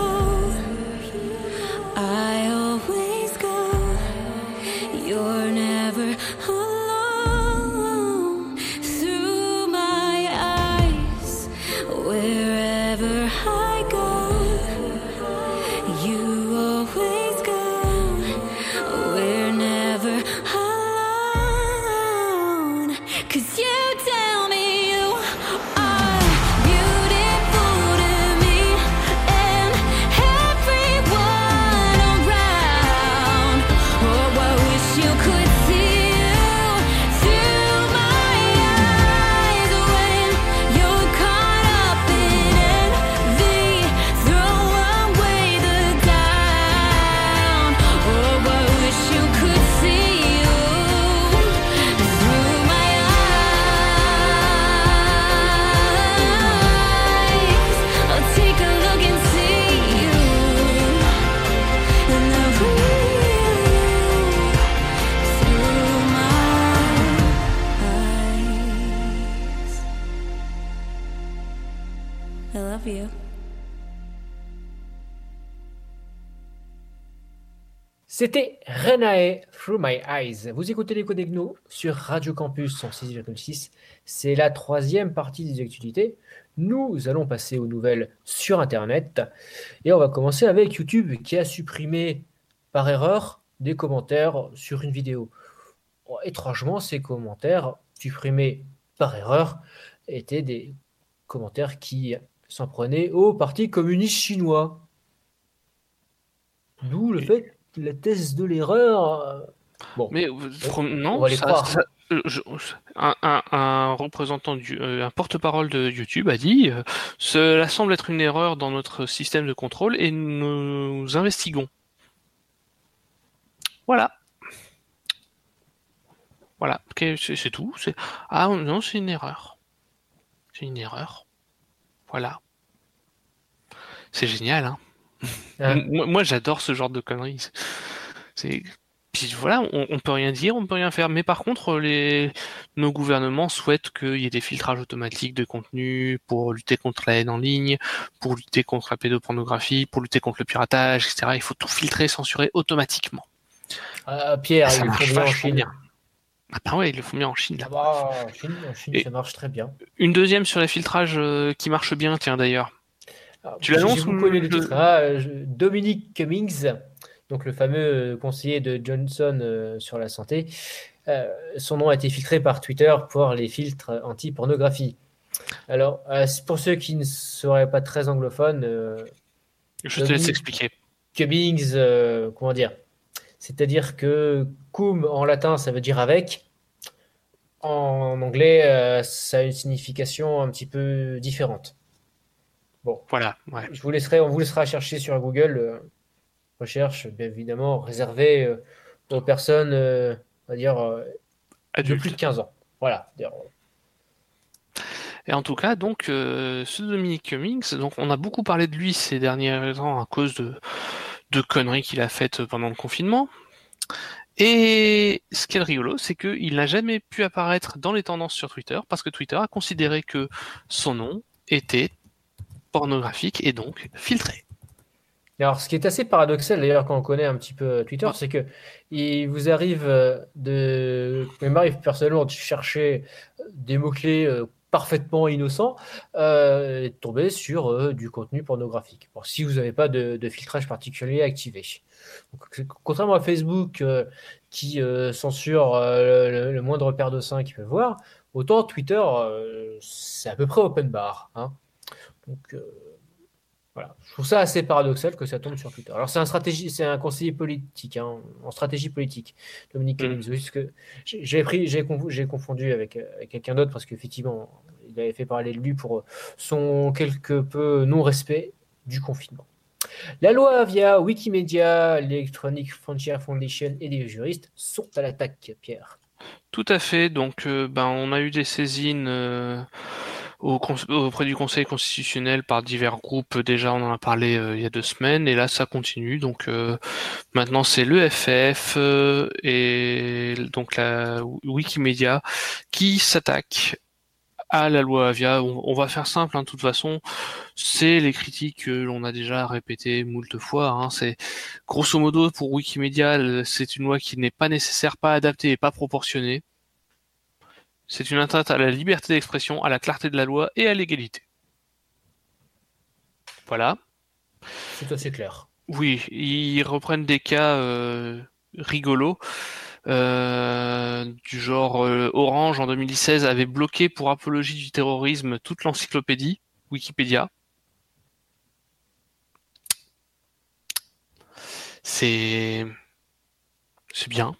C'était Renae Through My Eyes. Vous écoutez les Codegno sur Radio Campus 106,6. C'est la troisième partie des actualités. Nous allons passer aux nouvelles sur Internet. Et on va commencer avec YouTube qui a supprimé par erreur des commentaires sur une vidéo. Oh, étrangement, ces commentaires supprimés par erreur étaient des commentaires qui s'en prenaient au Parti communiste chinois. D'où le fait la thèse de l'erreur. euh, Bon, Mais on non, va les ça- croire. ça- je- un, un- un représentant, du, euh, un porte-parole de YouTube a dit euh, Cela semble être une erreur dans notre système de contrôle et nous investiguons. Voilà. Voilà, c'est tout. Ah non, c'est une erreur. C'est une erreur. Voilà. C'est génial, hein. Hein. Moi, j'adore ce genre de conneries. C'est puis voilà, on, on peut rien dire, on peut rien faire. Mais par contre, les nos gouvernements souhaitent qu'il y ait des filtrages automatiques de contenu pour lutter contre la haine en ligne, pour lutter contre la pédopornographie, pour lutter contre le piratage, etc. Il faut tout filtrer, censurer automatiquement. Ah, Pierre, ça ils le marche bien en Chine. bien. Ah ben ouais, ils le font bien en Chine. Là. Ah bah, en Chine, en Chine, ça marche très bien. Une deuxième sur les filtrages euh, qui marche bien, tiens d'ailleurs. Alors, Tu l'annonces ou le je- titre, ah, je- Dominique Cummings, donc le fameux euh, conseiller de Johnson euh, sur la santé, euh, son nom a été filtré par Twitter pour les filtres anti-pornographie. Alors, euh, pour ceux qui ne seraient pas très anglophones, Je te laisse Dominique- expliquer. Cummings, comment dire? C'est-à-dire que cum en latin, ça veut dire avec. En anglais, ça a une signification un petit peu différente. Voilà, ouais. Je vous laisserai, on vous laissera chercher sur Google. euh, recherche, bien évidemment, réservée euh, aux personnes, euh, on va dire, de plus de 15 ans. Voilà. Et en tout cas, donc, ce Dominique Cummings, donc, on a beaucoup parlé de lui ces derniers temps à cause de, de conneries qu'il a faites pendant le confinement. Et ce qui est rigolo, c'est qu'il n'a jamais pu apparaître dans les tendances sur Twitter parce que Twitter a considéré que son nom était pornographique et donc filtré. Alors, ce qui est assez paradoxal d'ailleurs quand on connaît un petit peu Twitter, c'est que il vous arrive euh, de, il m'arrive personnellement de chercher des mots-clés euh, parfaitement innocents euh, et de tomber sur euh, du contenu pornographique. Bon, si vous n'avez pas de, de filtrage particulier activé. Donc, contrairement à Facebook euh, qui euh, censure euh, le, le moindre paire de seins qu'il peut voir, autant Twitter, euh, c'est à peu près open bar. hein. Donc, euh, voilà. Je trouve ça assez paradoxal que ça tombe sur Twitter. Alors, c'est un, stratégie, c'est un conseiller politique, hein, en stratégie politique, Dominique Mm. Que j'ai pris, confondu avec, avec quelqu'un d'autre parce qu'effectivement, il avait fait parler de lui pour son quelque peu non-respect du confinement. La loi via Wikimedia, l'Electronic Frontier Foundation et des juristes sont à l'attaque, Pierre. Tout à fait. Donc, euh, ben, on a eu des saisines euh, auprès du Conseil constitutionnel par divers groupes. Déjà, on en a parlé euh, il y a deux semaines, et là, ça continue. Donc, euh, maintenant, c'est l'EFF euh, et donc la Wikimedia qui s'attaque à la loi Avia. On, on va faire simple, hein, de toute façon. C'est les critiques que l'on a déjà répétées moult fois. Hein. C'est grosso modo pour Wikimedia, c'est une loi qui n'est pas nécessaire, pas adaptée et pas proportionnée. C'est une atteinte à la liberté d'expression, à la clarté de la loi et à l'égalité. Voilà. C'est assez clair. Oui, ils reprennent des cas euh, rigolos. euh, du genre euh, Orange en 2016 avait bloqué pour apologie du terrorisme toute l'encyclopédie Wikipédia. C'est c'est bien.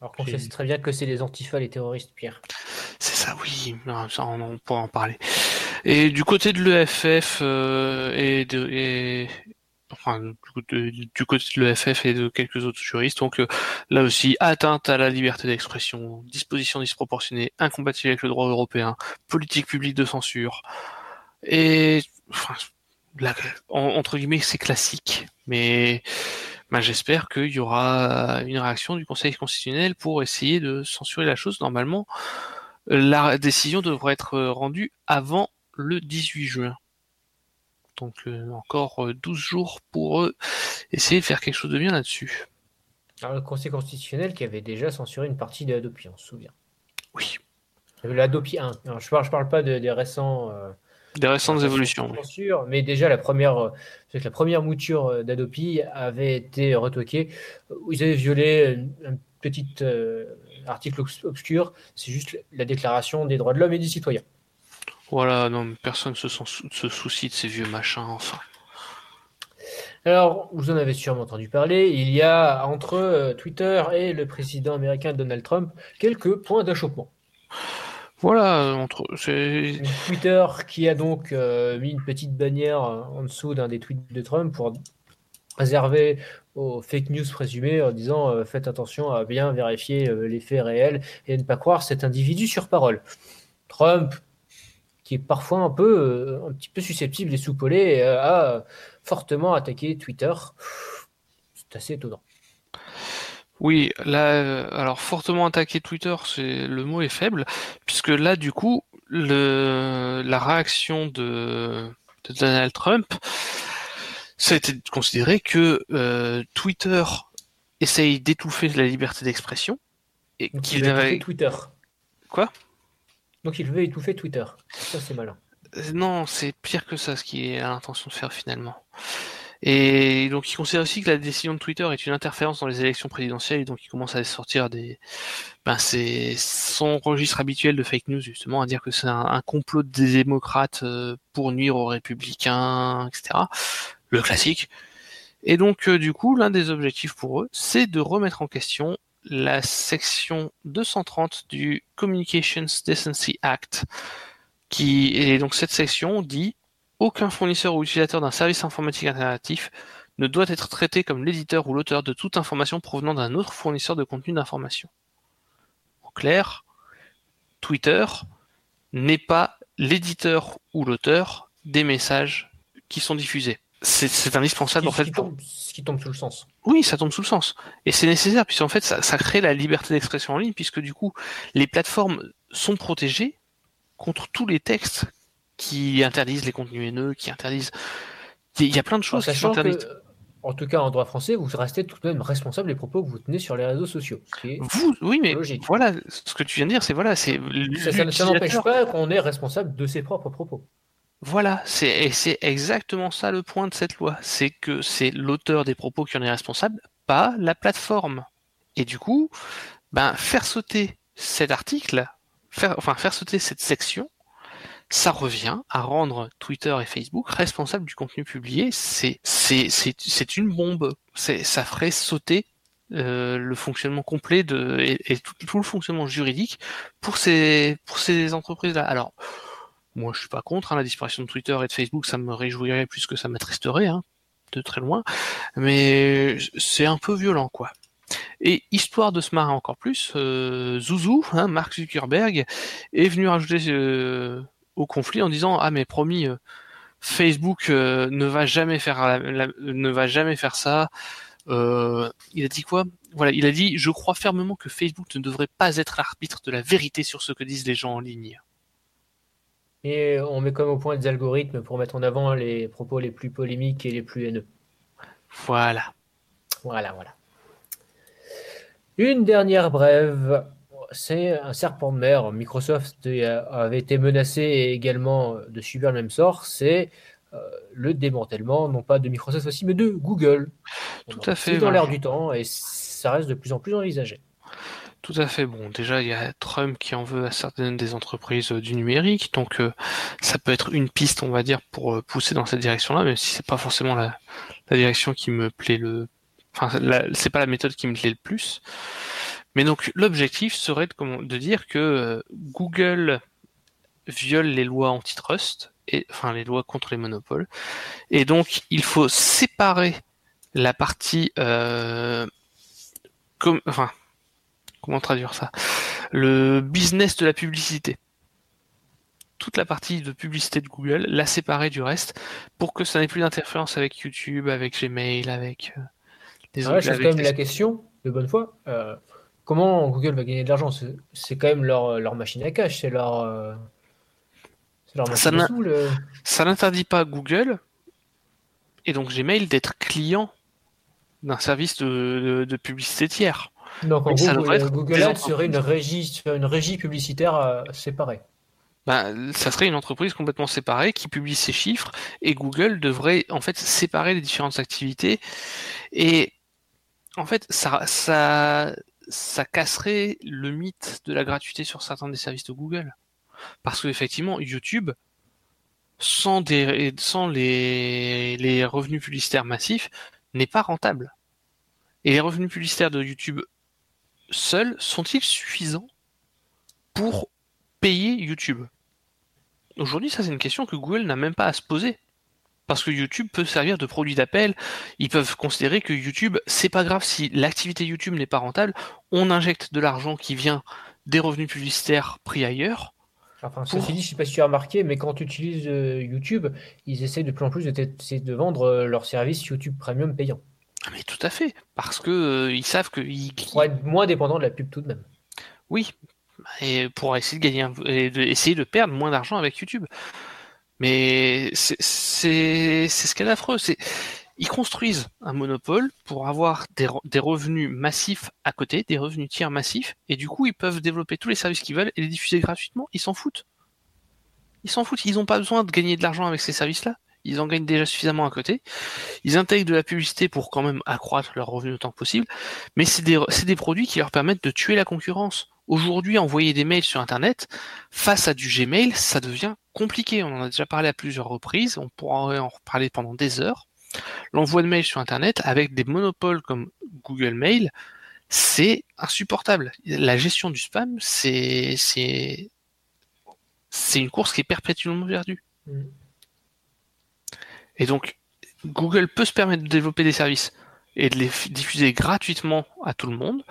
Alors qu'on sait très bien que c'est les antifas, les terroristes, Pierre. Ça, oui, ça, on, pourra en parler. Et du côté de l'EFF euh, et de du côté, de l'EFF et de quelques autres juristes, donc euh, là aussi atteinte à la liberté d'expression, disposition disproportionnée, incompatible avec le droit européen, politique publique de censure et enfin entre guillemets c'est classique, mais ben, j'espère qu'il y aura une réaction du Conseil constitutionnel pour essayer de censurer la chose. Normalement, la décision devrait être euh, rendue avant le 18 juin. Donc euh, encore euh, 12 jours pour eux essayer de faire quelque chose de bien là-dessus. Alors, le Conseil constitutionnel qui avait déjà censuré une partie de Adopi, on se souvient. Oui, L'Adopi 1. Alors, je parle, je parle pas de- des récents. euh, des récentes évolutions. oui. censures, mais déjà la première, euh, que la première mouture euh, d'Adopi avait été retoquée. Ils avaient violé une- un petit euh, article obs- obscur. C'est juste la déclaration des droits de l'homme et du citoyen. Voilà, non, personne se, se soucie de ces vieux machins, enfin. Alors, vous en avez sûrement entendu parler, il y a entre euh, Twitter et le président américain Donald Trump quelques points d'achoppement. Voilà, entre Twitter qui a donc euh, mis une petite bannière en dessous d'un des tweets de Trump pour réserver aux fake news présumées en disant euh, faites attention à bien vérifier euh, les faits réels et ne pas croire cet individu sur parole. Trump, qui est parfois un peu, euh, un petit peu susceptible et soupolé, a fortement attaqué Twitter. C'est assez étonnant. Oui, là, alors fortement attaqué Twitter, c'est le mot est faible, puisque là, du coup, le la réaction de Donald Trump, ça a été de considérer que euh, Twitter essaye d'étouffer la liberté d'expression et qu'il veut étouffer avait- Twitter. Quoi? Donc il veut étouffer Twitter. Ça, c'est malin. Euh, Non, c'est pire que ça, ce qu'il a l'intention de faire finalement. Et donc, il considère aussi que la décision de Twitter est une interférence dans les élections présidentielles, et donc il commence à sortir des, ben, c'est son registre habituel de fake news justement, à dire que c'est un, un complot des démocrates euh, pour nuire aux républicains, etc. Le classique. Et donc, euh, du coup, l'un des objectifs pour eux, c'est de remettre en question la section 230 du Communications Decency Act, qui et donc cette section dit aucun fournisseur ou utilisateur d'un service informatique alternatif ne doit être traité comme l'éditeur ou l'auteur de toute information provenant d'un autre fournisseur de contenu d'information. En clair, Twitter n'est pas l'éditeur ou l'auteur des messages qui sont diffusés. C'est indispensable en Ce fait qui tombe, ce qui tombe sous le sens. oui, ça tombe sous le sens. Et c'est nécessaire, puisqu'en fait, ça, ça crée la liberté d'expression en ligne, puisque du coup, les plateformes sont protégées contre tous les textes qui interdisent les contenus haineux, qui interdisent... Il y a- plein de En choses qui sont interdites. que, en tout cas en droit français, vous restez tout de même responsable des propos que vous tenez sur les réseaux sociaux. Vous, oui, mais Logique. voilà, ce que tu viens de dire, c'est voilà, c'est Ça, ça- n'empêche pas qu'on est responsable de ses propres propos. Voilà, c'est exactement ça le point de cette loi, c'est que c'est l'auteur des propos qui en est responsable, pas la plateforme. Et du coup, ben faire sauter cet article, faire enfin faire sauter cette section, ça revient à rendre Twitter et Facebook responsables du contenu publié. C'est une bombe. Ça ferait sauter euh, le fonctionnement complet de et, tout, tout le fonctionnement juridique pour ces pour ces entreprises là. Alors moi, je suis pas contre hein, la disparition de Twitter et de Facebook, ça me réjouirait plus que ça m'attristerait, hein, de très loin. Mais c'est un peu violent, quoi. Et histoire de se marrer encore plus, euh, Zouzou, hein, Mark Zuckerberg, est venu rajouter euh, au conflit en disant ah mais promis, euh, Facebook euh, ne va jamais faire ne va jamais faire ça. Euh, il a dit quoi? Voilà, il a dit je crois fermement que Facebook ne devrait pas être l'arbitre de la vérité sur ce que disent les gens en ligne. Et on met comme au point des algorithmes pour mettre en avant les propos les plus polémiques et les plus haineux. Voilà. Voilà, voilà. Une dernière brève. C'est un serpent de mer. Microsoft avait été menacé également de subir le même sort. C'est euh, le démantèlement, non pas de Microsoft aussi, mais de Google. Tout à fait, C'est dans l'air du temps et ça reste de plus en plus envisagé. Tout à fait. Bon, déjà, il y a Trump qui en veut à certaines des entreprises euh, du numérique, donc euh, ça peut être une piste, on va dire, pour euh, pousser dans cette direction-là, même si c'est pas forcément la, direction qui me plaît le, enfin, c'est pas la méthode qui me plaît le plus. Mais donc, l'objectif serait de, dire que Google viole les lois antitrust et, enfin, les lois contre les monopoles, et donc il faut séparer la partie, enfin, comment traduire ça? Le business de la publicité. Toute la partie de publicité de Google, la séparer du reste pour que ça n'ait plus d'interférence avec YouTube, avec Gmail, avec euh, les Ah ouais, autres. je pose avec quand même la question, de bonne foi. euh, comment Google va gagner de l'argent? C'est quand même leur, leur machine à cash, c'est leur, euh, leur Ça le- n'interdit pas Google et donc Gmail d'être client d'un service de, de- de publicité tiers. Donc en ça gros, devrait être Google Ads serait une régie, une régie publicitaire euh, séparée. bah, ça serait une entreprise complètement séparée qui publie ses chiffres et Google devrait en fait séparer les différentes activités et en fait ça, ça, ça casserait le mythe de la gratuité sur certains des services de Google. Parce que effectivement, YouTube, sans, des, sans les, les revenus publicitaires massifs, n'est pas rentable. Et les revenus publicitaires de YouTube seuls sont-ils suffisants pour payer YouTube? Aujourd'hui, ça c'est une question que Google n'a même pas à se poser. Parce que YouTube peut servir de produit d'appel. Ils peuvent considérer que YouTube, c'est pas grave si l'activité YouTube n'est pas rentable, on injecte de l'argent qui vient des revenus publicitaires pris ailleurs. Enfin, Pour- ceci dit, je sais pas si tu as remarqué, mais quand tu utilises euh, YouTube, ils essaient de plus en plus de vendre euh, leur service YouTube Premium payant. Ah, Mais tout à fait, parce que euh, ils savent que ils- Pour être moins dépendant de la pub tout de même. oui, et pour essayer de gagner, un- et de, essayer de perdre moins d'argent avec YouTube. Mais c'est c'est c'est ce qu'il y a d'affreux, c'est ils construisent un monopole pour avoir des, re- des revenus massifs à côté, des revenus tiers massifs, et du coup ils peuvent développer tous les services qu'ils veulent et les diffuser gratuitement. Ils s'en foutent. Ils s'en foutent. Ils n'ont pas besoin de gagner de l'argent avec ces services-là. Ils en gagnent déjà suffisamment à côté. Ils intègrent de la publicité pour quand même accroître leurs revenus autant que possible. Mais c'est des, produits qui leur permettent de tuer la concurrence. Aujourd'hui, envoyer des mails sur Internet, face à du Gmail, ça devient compliqué. On en a déjà parlé à plusieurs reprises. On pourra en reparler pendant des heures. L'envoi de mails sur Internet avec des monopoles comme Google Mail, c'est insupportable. La gestion du spam, c'est une course qui est perpétuellement perdue. Mm. Et donc, Google peut se permettre de développer des services et de les diffuser gratuitement à tout le monde.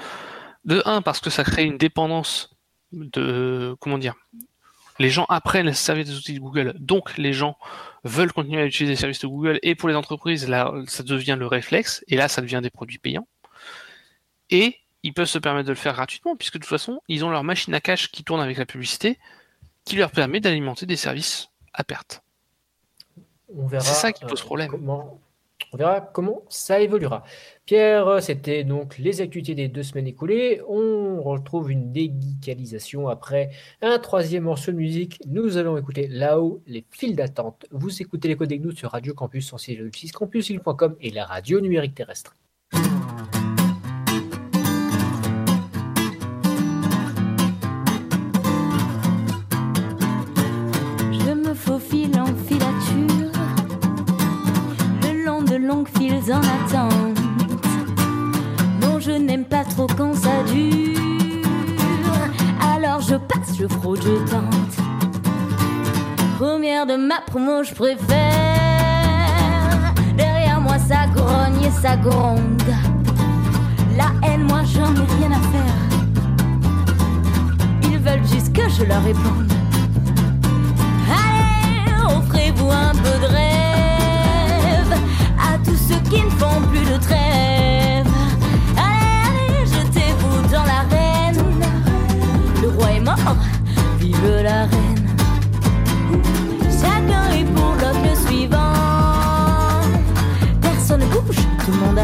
De un, parce que ça crée une dépendance de, comment dire, les gens apprennent à se servir des outils de Google, donc les gens veulent continuer à utiliser les services de Google, et pour les entreprises, ça devient le réflexe, et là, ça devient des produits payants. Et ils peuvent se permettre de le faire gratuitement, puisque de toute façon, ils ont leur machine à cash qui tourne avec la publicité, qui leur permet d'alimenter des services à perte. On verra. C'est ça qui euh, pose problème. Comment... On verra comment ça évoluera. Pierre, euh, c'était donc les actualités des deux semaines écoulées. On retrouve une déguicalisation après un troisième morceau de musique. Nous allons écouter là-haut les files d'attente. Vous écoutez les codes des sur Radio Campus 106.6 campus.com et la radio numérique terrestre. En attente. Non, je n'aime pas trop quand ça dure. Alors je passe, je fraude, je tente. Première de ma promo, je préfère. Derrière moi, ça grogne et ça gronde. La haine, moi, j'en ai rien à faire. Ils veulent juste que je leur réponde. Allez, offrez-vous un peu de rêve qui ne font plus de trêve. Allez, allez, jetez-vous dans l'arène. Le roi est mort, vive la reine. Chacun est pour l'autre le suivant. Personne ne bouge, tout le monde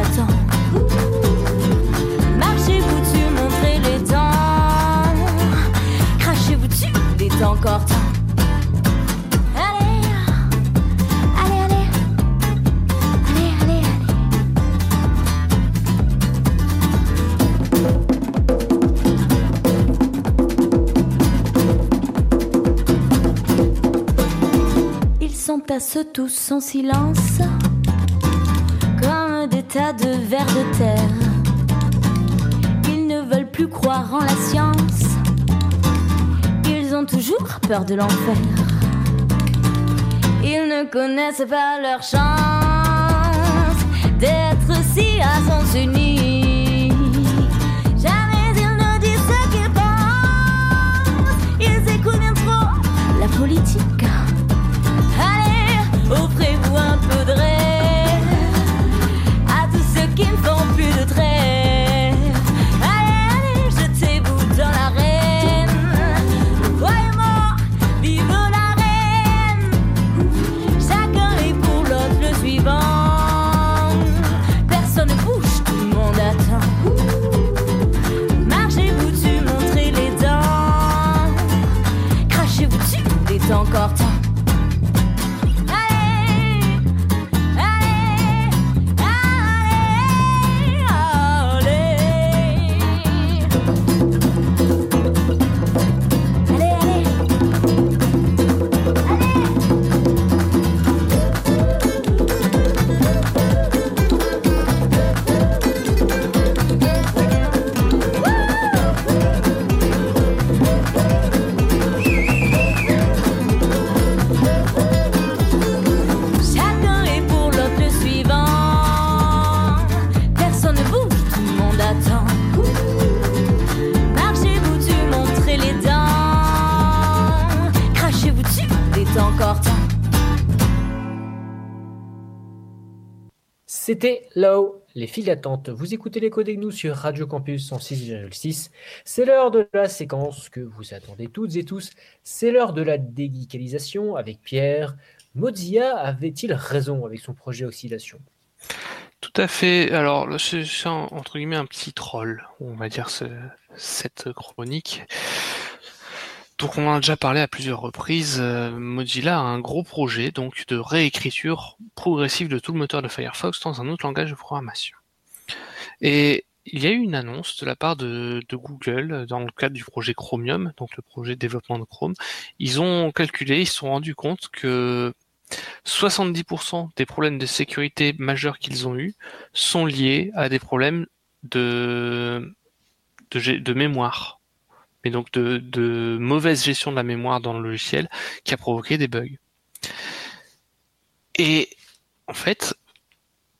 tous en silence, comme des tas de vers de terre. Ils ne veulent plus croire en la science, ils ont toujours peur de l'enfer. Ils ne connaissent pas leur chance d'être si à sens unique. Un peu de rêve à tous ceux qui ne font C'était Low, les files d'attente. Vous écoutez les codes nous sur Radio Campus 106,6. C'est l'heure de la séquence que vous attendez toutes et tous. C'est l'heure de la déguicalisation avec Pierre. Mozilla avait-il raison avec son projet Oxydation? Tout à fait. Alors, c'est entre guillemets un petit troll, on va dire ce- cette chronique. Donc, on en a déjà parlé à plusieurs reprises. euh, Mozilla a un gros projet donc de réécriture progressive de tout le moteur de Firefox dans un autre langage de programmation. Et il y a eu une annonce de la part de, Google euh, dans le cadre du projet Chromium, donc le projet de développement de Chrome. Ils ont calculé, ils se sont rendus compte que 70% des problèmes de sécurité majeurs qu'ils ont eus sont liés à des problèmes de mémoire. Mais donc de, mauvaise gestion de la mémoire dans le logiciel qui a provoqué des bugs. Et en fait,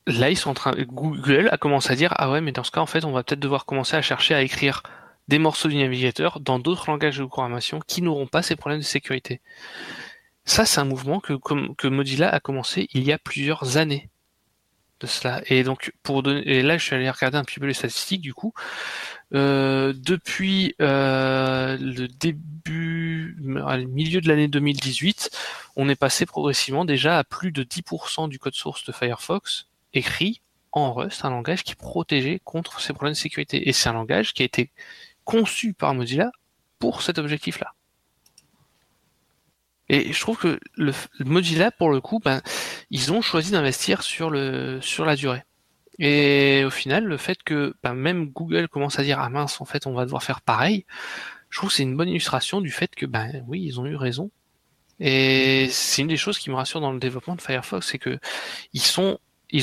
là, ils sont en train, Google a commencé à dire, ah ouais, mais dans ce cas, en fait, on va peut-être devoir commencer à chercher à écrire des morceaux du navigateur dans d'autres langages de programmation qui n'auront pas ces problèmes de sécurité. Ça, c'est un mouvement que, que Mozilla a commencé il y a plusieurs années cela. Et donc, pour donner, et là, je suis allé regarder un petit peu les statistiques du coup. Euh, depuis euh, le début, milieu de l'année 2018, on est passé progressivement déjà à plus de 10% du code source de Firefox écrit en Rust, un langage qui est protégé contre ces problèmes de sécurité. Et c'est un langage qui a été conçu par Mozilla pour cet objectif-là. Et je trouve que le, le Mozilla, pour le coup, ben, ils ont choisi d'investir sur la durée. Et au final, le fait que ben, même Google commence à dire ah mince, en fait, on va devoir faire pareil, je trouve que c'est une bonne illustration du fait que ben oui, ils ont eu raison. Et c'est une des choses qui me rassure dans le développement de Firefox, c'est que ils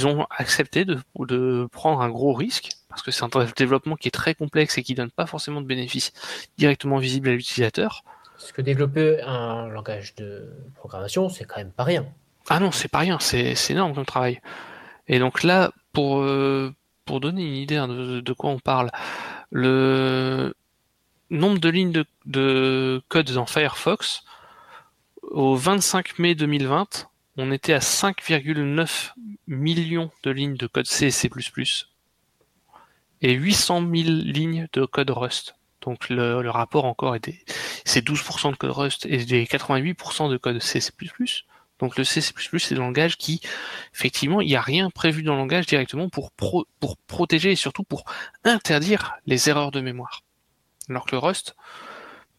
ont accepté de, de prendre un gros risque parce que c'est un développement qui est très complexe et qui donne pas forcément de bénéfices directement visibles à l'utilisateur. Parce que développer un langage de programmation, c'est quand même pas rien. Ah non, c'est pas rien, c'est énorme comme travail. Et donc là, pour, euh, pour donner une idée hein, de, de quoi on parle, le nombre de lignes de, de code dans Firefox, au 25 mai 2020, on était à 5,9 millions de lignes de code C et C++ et 800 000 lignes de code Rust. Donc le, rapport encore était, c'est 12% de code Rust et des 88% de code C. Donc le C, c'est le langage qui, effectivement, il n'y a rien prévu dans le langage directement pour protéger et surtout pour interdire les erreurs de mémoire. Alors que le Rust,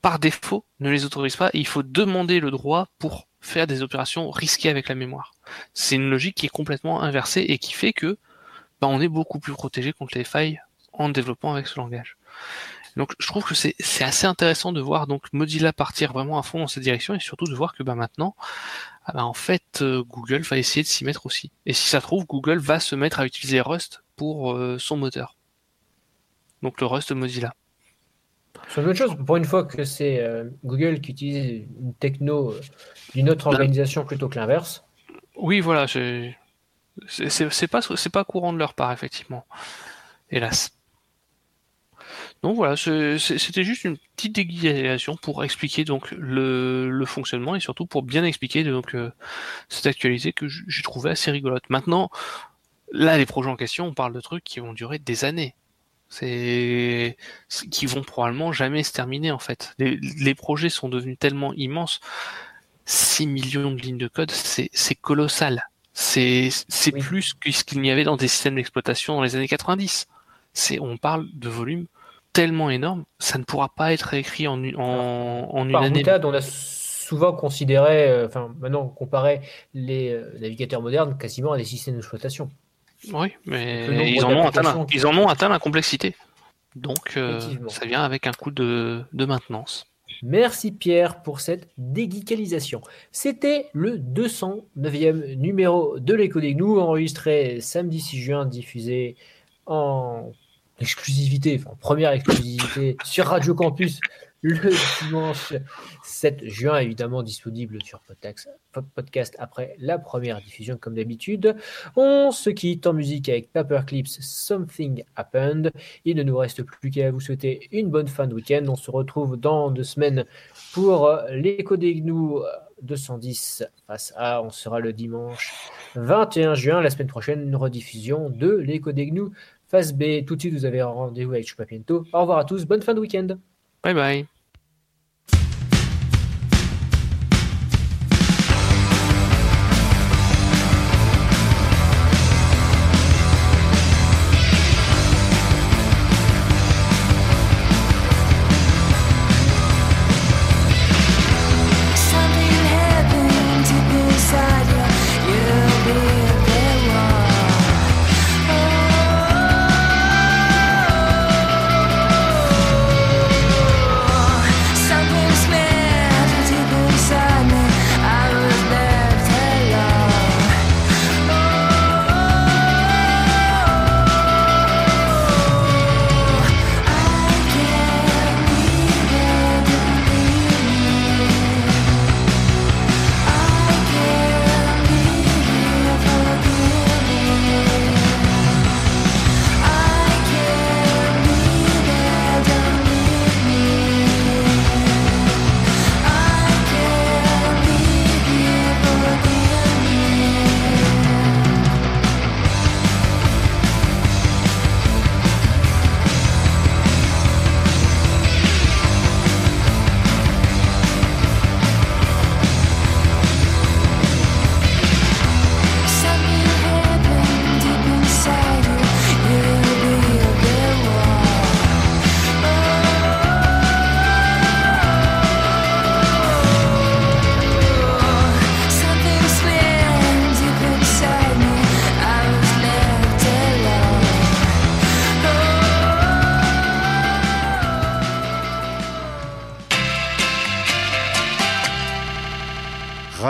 par défaut, ne les autorise pas et il faut demander le droit pour faire des opérations risquées avec la mémoire. C'est une logique qui est complètement inversée et qui fait que bah, on est beaucoup plus protégé contre les failles en développant avec ce langage. Donc je trouve que c'est assez intéressant de voir donc Mozilla partir vraiment à fond dans cette direction et surtout de voir que bah maintenant ah bah, en fait euh, Google va essayer de s'y mettre aussi. Et si ça se trouve Google va se mettre à utiliser Rust pour euh, son moteur. Donc le Rust Mozilla. C'est une autre chose. Pour une fois que c'est euh, Google qui utilise une techno d'une autre organisation plutôt que l'inverse. Oui, voilà, c'est pas c'est pas courant de leur part effectivement. Hélas. Donc voilà, c'était juste une petite déguisation pour expliquer donc le, le fonctionnement et surtout pour bien expliquer donc euh, cette actualité que j'ai trouvé assez rigolote. Maintenant, là les projets en question, on parle de trucs qui vont durer des années. C'est qui vont probablement jamais se terminer en fait. Les, les projets sont devenus tellement immenses. 6 millions de lignes de code, c'est colossal. C'est Oui. plus que ce qu'il n'y avait dans des systèmes d'exploitation dans les années 90. C'est on parle de volume tellement énorme, ça ne pourra pas être réécrit en une, en, en une Par année. boutade, on a souvent considéré, euh, enfin maintenant on comparait les euh, navigateurs modernes quasiment à des systèmes d'exploitation. Oui, mais ils en ont atteint la, ils en ont atteint la complexité. Donc euh, ça vient avec un coût de, de maintenance. Merci Pierre pour cette déguicalisation. C'était le 209e numéro de l'écho des gnous, enregistré samedi 6 juin, diffusé en exclusivité, première exclusivité sur Radio Campus le dimanche 7 juin, évidemment disponible sur podcast après la première diffusion comme d'habitude. On se quitte en musique avec Paperclips Something Happened. Il ne nous reste plus qu'à vous souhaiter une bonne fin de week-end. On se retrouve dans deux semaines pour l'écho des gnous euh, 210 face à. On sera le dimanche 21 juin. La semaine prochaine, une rediffusion de l'écho des face B. Tout de suite, vous avez rendez-vous avec Chupapiento. Au revoir à tous. Bonne fin de week-end. Bye bye.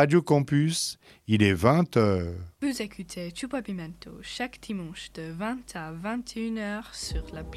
Radio Campus, il est 20h. Vous écoutez Chupa Pimento chaque dimanche de 20 à 21h sur l'appli